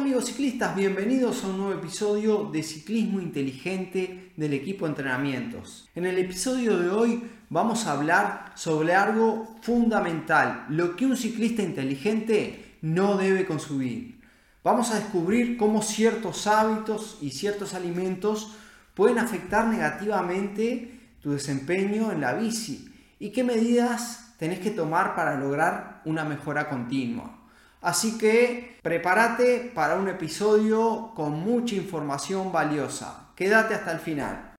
amigos ciclistas, bienvenidos a un nuevo episodio de Ciclismo Inteligente del equipo entrenamientos. En el episodio de hoy vamos a hablar sobre algo fundamental, lo que un ciclista inteligente no debe consumir. Vamos a descubrir cómo ciertos hábitos y ciertos alimentos pueden afectar negativamente tu desempeño en la bici y qué medidas tenés que tomar para lograr una mejora continua. Así que prepárate para un episodio con mucha información valiosa. Quédate hasta el final.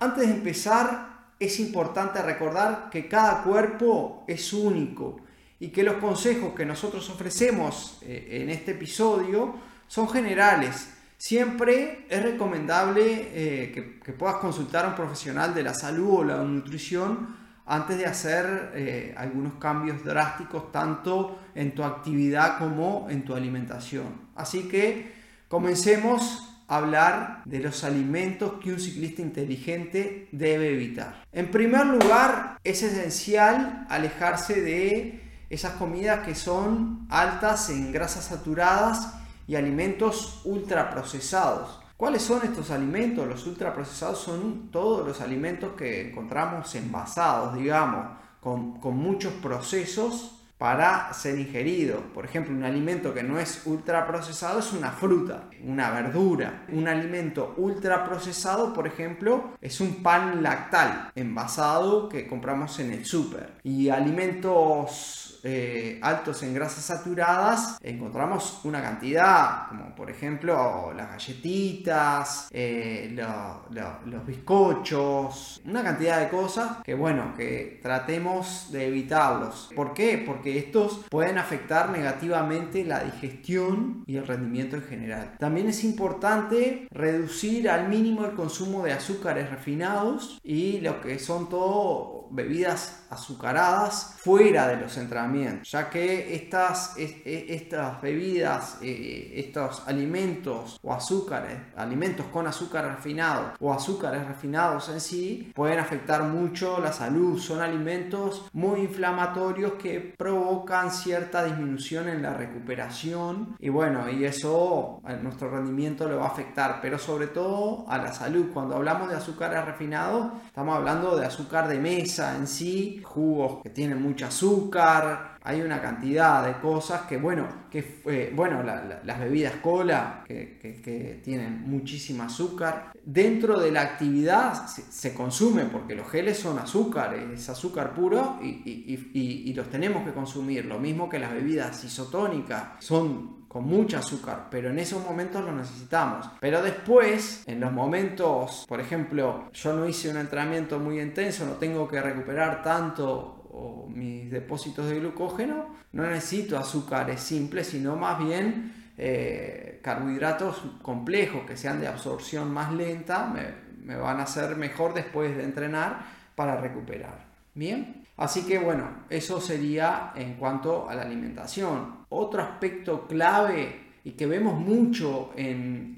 Antes de empezar, es importante recordar que cada cuerpo es único y que los consejos que nosotros ofrecemos eh, en este episodio son generales. Siempre es recomendable eh, que, puedas consultar a un profesional de la salud o la nutrición antes de hacer eh, algunos cambios drásticos tanto en tu actividad como en tu alimentación. Así que comencemos a hablar de los alimentos que un ciclista inteligente debe evitar. En primer lugar, es esencial alejarse de esas comidas que son altas en grasas saturadas y alimentos ultraprocesados. ¿Cuáles son estos alimentos? Los ultraprocesados son todos los alimentos que encontramos envasados, digamos, con, con muchos procesos para ser ingerido. Por ejemplo, un alimento que no es ultraprocesado es una fruta, una verdura. Un alimento ultraprocesado, por ejemplo, es un pan lactal envasado que compramos en el súper. Y alimentos eh, altos en grasas saturadas encontramos una cantidad, como por ejemplo las galletitas, eh, los bizcochos, una cantidad de cosas que bueno, que tratemos de evitarlos. ¿Por qué? Porque estos pueden afectar negativamente la digestión y el rendimiento en general. También es importante reducir al mínimo el consumo de azúcares refinados y lo que son todo bebidas azucaradas fuera de los entrenamientos, ya que estas, estas bebidas, eh, estos alimentos o azúcares, alimentos con azúcar refinado o azúcares refinados en sí, pueden afectar mucho la salud. Son alimentos muy inflamatorios que provocan provocan cierta disminución en la recuperación y bueno, y eso a nuestro rendimiento le va a afectar, pero sobre todo a la salud. Cuando hablamos de azúcares refinados, estamos hablando de azúcar de mesa en sí, jugos que tienen mucho azúcar, hay una cantidad de cosas que, bueno, que, eh, bueno las bebidas cola que, tienen muchísimo azúcar. Dentro de la actividad se, consume porque los geles son azúcar, es azúcar puro y, los tenemos que consumir. Lo mismo que las bebidas isotónicas son con mucho azúcar, pero en esos momentos lo necesitamos. Pero después, en los momentos, por ejemplo, yo no hice un entrenamiento muy intenso, no tengo que recuperar tanto o mis depósitos de glucógeno, no necesito azúcares simples, sino más bien eh, carbohidratos complejos que sean de absorción más lenta, me, van a hacer mejor después de entrenar para recuperar. Bien, así que bueno, eso sería en cuanto a la alimentación. Otro aspecto clave y que vemos mucho en,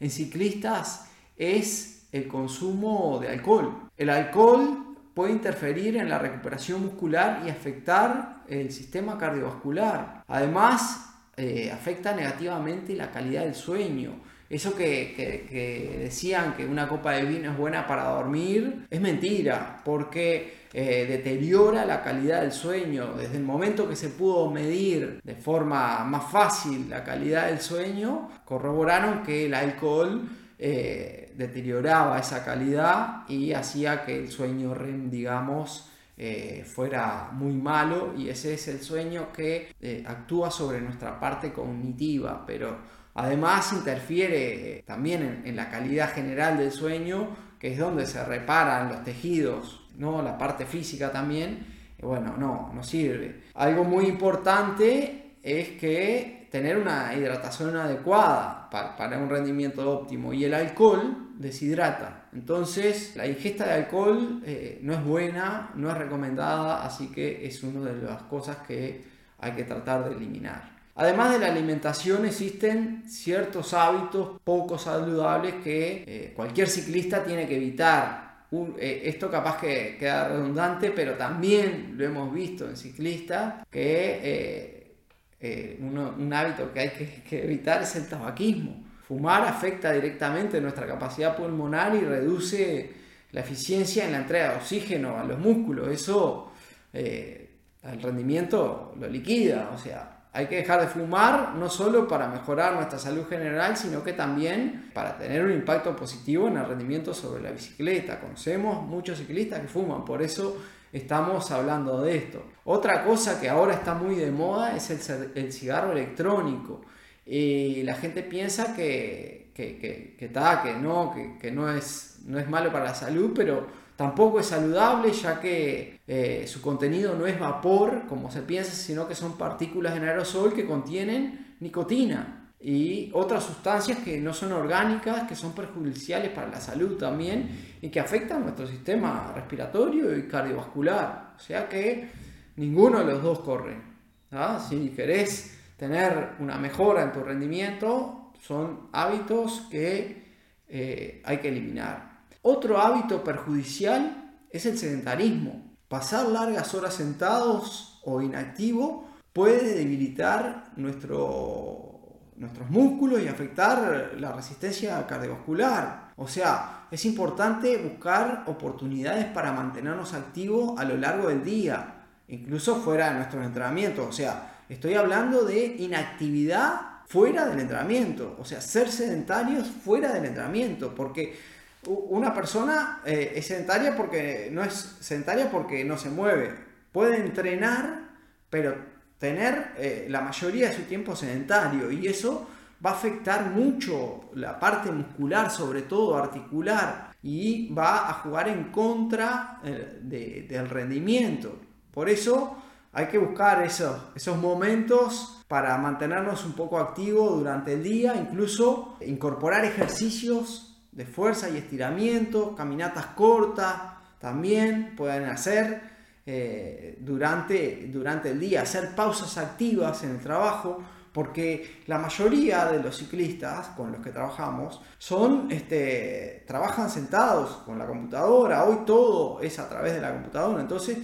en ciclistas es el consumo de alcohol. El alcohol puede interferir en la recuperación muscular y afectar el sistema cardiovascular. Además, eh, afecta negativamente la calidad del sueño. Eso que, decían que una copa de vino es buena para dormir es mentira, porque eh, deteriora la calidad del sueño. Desde el momento que se pudo medir de forma más fácil la calidad del sueño, corroboraron que el alcohol eh, deterioraba esa calidad y hacía que el sueño REM, digamos, eh, fuera muy malo y ese es el sueño que eh, actúa sobre nuestra parte cognitiva, pero además interfiere también en, la calidad general del sueño, que es donde se reparan los tejidos, ¿no? la parte física también, bueno, no, no sirve. Algo muy importante es que tener una hidratación adecuada para, un rendimiento óptimo y el alcohol deshidrata. Entonces la ingesta de alcohol eh, no es buena, no es recomendada, así que es una de las cosas que hay que tratar de eliminar. Además de la alimentación existen ciertos hábitos poco saludables que eh, cualquier ciclista tiene que evitar. Eh, esto capaz que queda redundante, pero también lo hemos visto en ciclistas que eh, un hábito que hay que, evitar es el tabaquismo. Fumar afecta directamente nuestra capacidad pulmonar y reduce la eficiencia en la entrega de oxígeno a los músculos. Eso el rendimiento lo liquida. O sea, hay que dejar de fumar no solo para mejorar nuestra salud general, sino que también para tener un impacto positivo en el rendimiento sobre la bicicleta. Conocemos muchos ciclistas que fuman, por eso estamos hablando de esto. Otra cosa que ahora está muy de moda es el, cigarro electrónico. Y la gente piensa que, que, que, que, que no, que, no, es, no es malo para la salud, pero Tampoco es saludable ya que eh, su contenido no es vapor, como se piensa, sino que son partículas en aerosol que contienen nicotina y otras sustancias que no son orgánicas, que son perjudiciales para la salud también y que afectan nuestro sistema respiratorio y cardiovascular. O sea que ninguno de los dos corre. Si querés tener una mejora en tu rendimiento, son hábitos que eh, hay que eliminar. Otro hábito perjudicial es el sedentarismo. Pasar largas horas sentados o inactivo puede debilitar nuestro, nuestros músculos y afectar la resistencia cardiovascular. O sea, es importante buscar oportunidades para mantenernos activos a lo largo del día, incluso fuera de nuestros entrenamientos. O sea, estoy hablando de inactividad fuera del entrenamiento, o sea, ser sedentarios fuera del entrenamiento, porque una persona eh, es sedentaria porque no es sedentaria porque no se mueve. Puede entrenar, pero tener eh, la mayoría de su tiempo sedentario y eso va a afectar mucho la parte muscular, sobre todo articular, y va a jugar en contra eh, del rendimiento. Por eso hay que buscar esos, esos momentos para mantenernos un poco activos durante el día, incluso incorporar ejercicios de fuerza y estiramiento, caminatas cortas también pueden hacer eh, durante, durante el día, hacer pausas activas en el trabajo, porque la mayoría de los ciclistas con los que trabajamos son, este, trabajan sentados con la computadora, hoy todo es a través de la computadora, entonces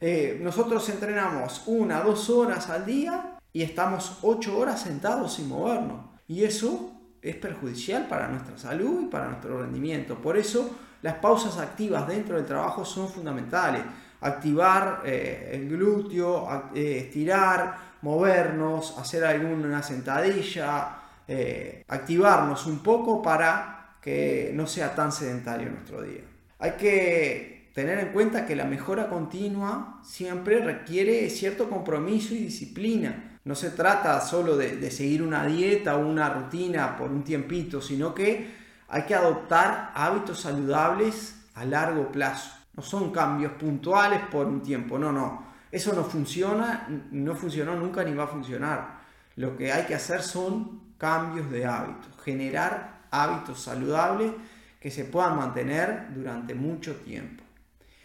eh, nosotros entrenamos una, dos horas al día y estamos ocho horas sentados sin movernos. Y eso es perjudicial para nuestra salud y para nuestro rendimiento. Por eso las pausas activas dentro del trabajo son fundamentales. Activar eh, el glúteo, eh, estirar, movernos, hacer alguna sentadilla, eh, activarnos un poco para que no sea tan sedentario nuestro día. Hay que tener en cuenta que la mejora continua siempre requiere cierto compromiso y disciplina no se trata solo de, seguir una dieta o una rutina por un tiempito, sino que hay que adoptar hábitos saludables a largo plazo. No son cambios puntuales por un tiempo, no, no. Eso no funciona, no funcionó nunca ni va a funcionar. Lo que hay que hacer son cambios de hábitos, generar hábitos saludables que se puedan mantener durante mucho tiempo.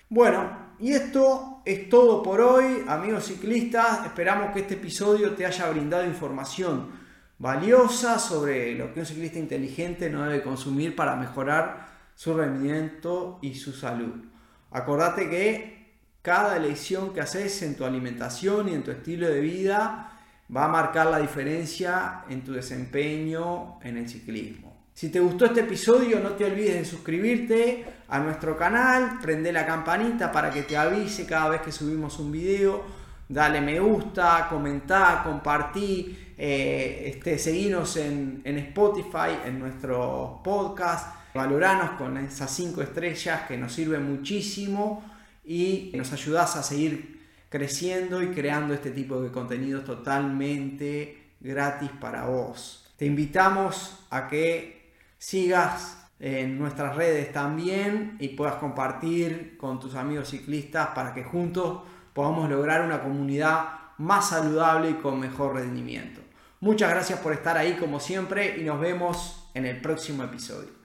Bueno, y esto es todo por hoy, amigos ciclistas. Esperamos que este episodio te haya brindado información valiosa sobre lo que un ciclista inteligente no debe consumir para mejorar su rendimiento y su salud. Acordate que cada elección que haces en tu alimentación y en tu estilo de vida va a marcar la diferencia en tu desempeño en el ciclismo. Si te gustó este episodio, no te olvides de suscribirte a nuestro canal, prende la campanita para que te avise cada vez que subimos un video, dale me gusta, comenta, compartí, eh, este, en, en, Spotify, en nuestro podcast, valoranos con esas 5 estrellas que nos sirven muchísimo y nos ayudas a seguir creciendo y creando este tipo de contenidos totalmente gratis para vos. Te invitamos a que sigas en nuestras redes también y puedas compartir con tus amigos ciclistas para que juntos podamos lograr una comunidad más saludable y con mejor rendimiento. Muchas gracias por estar ahí como siempre y nos vemos en el próximo episodio.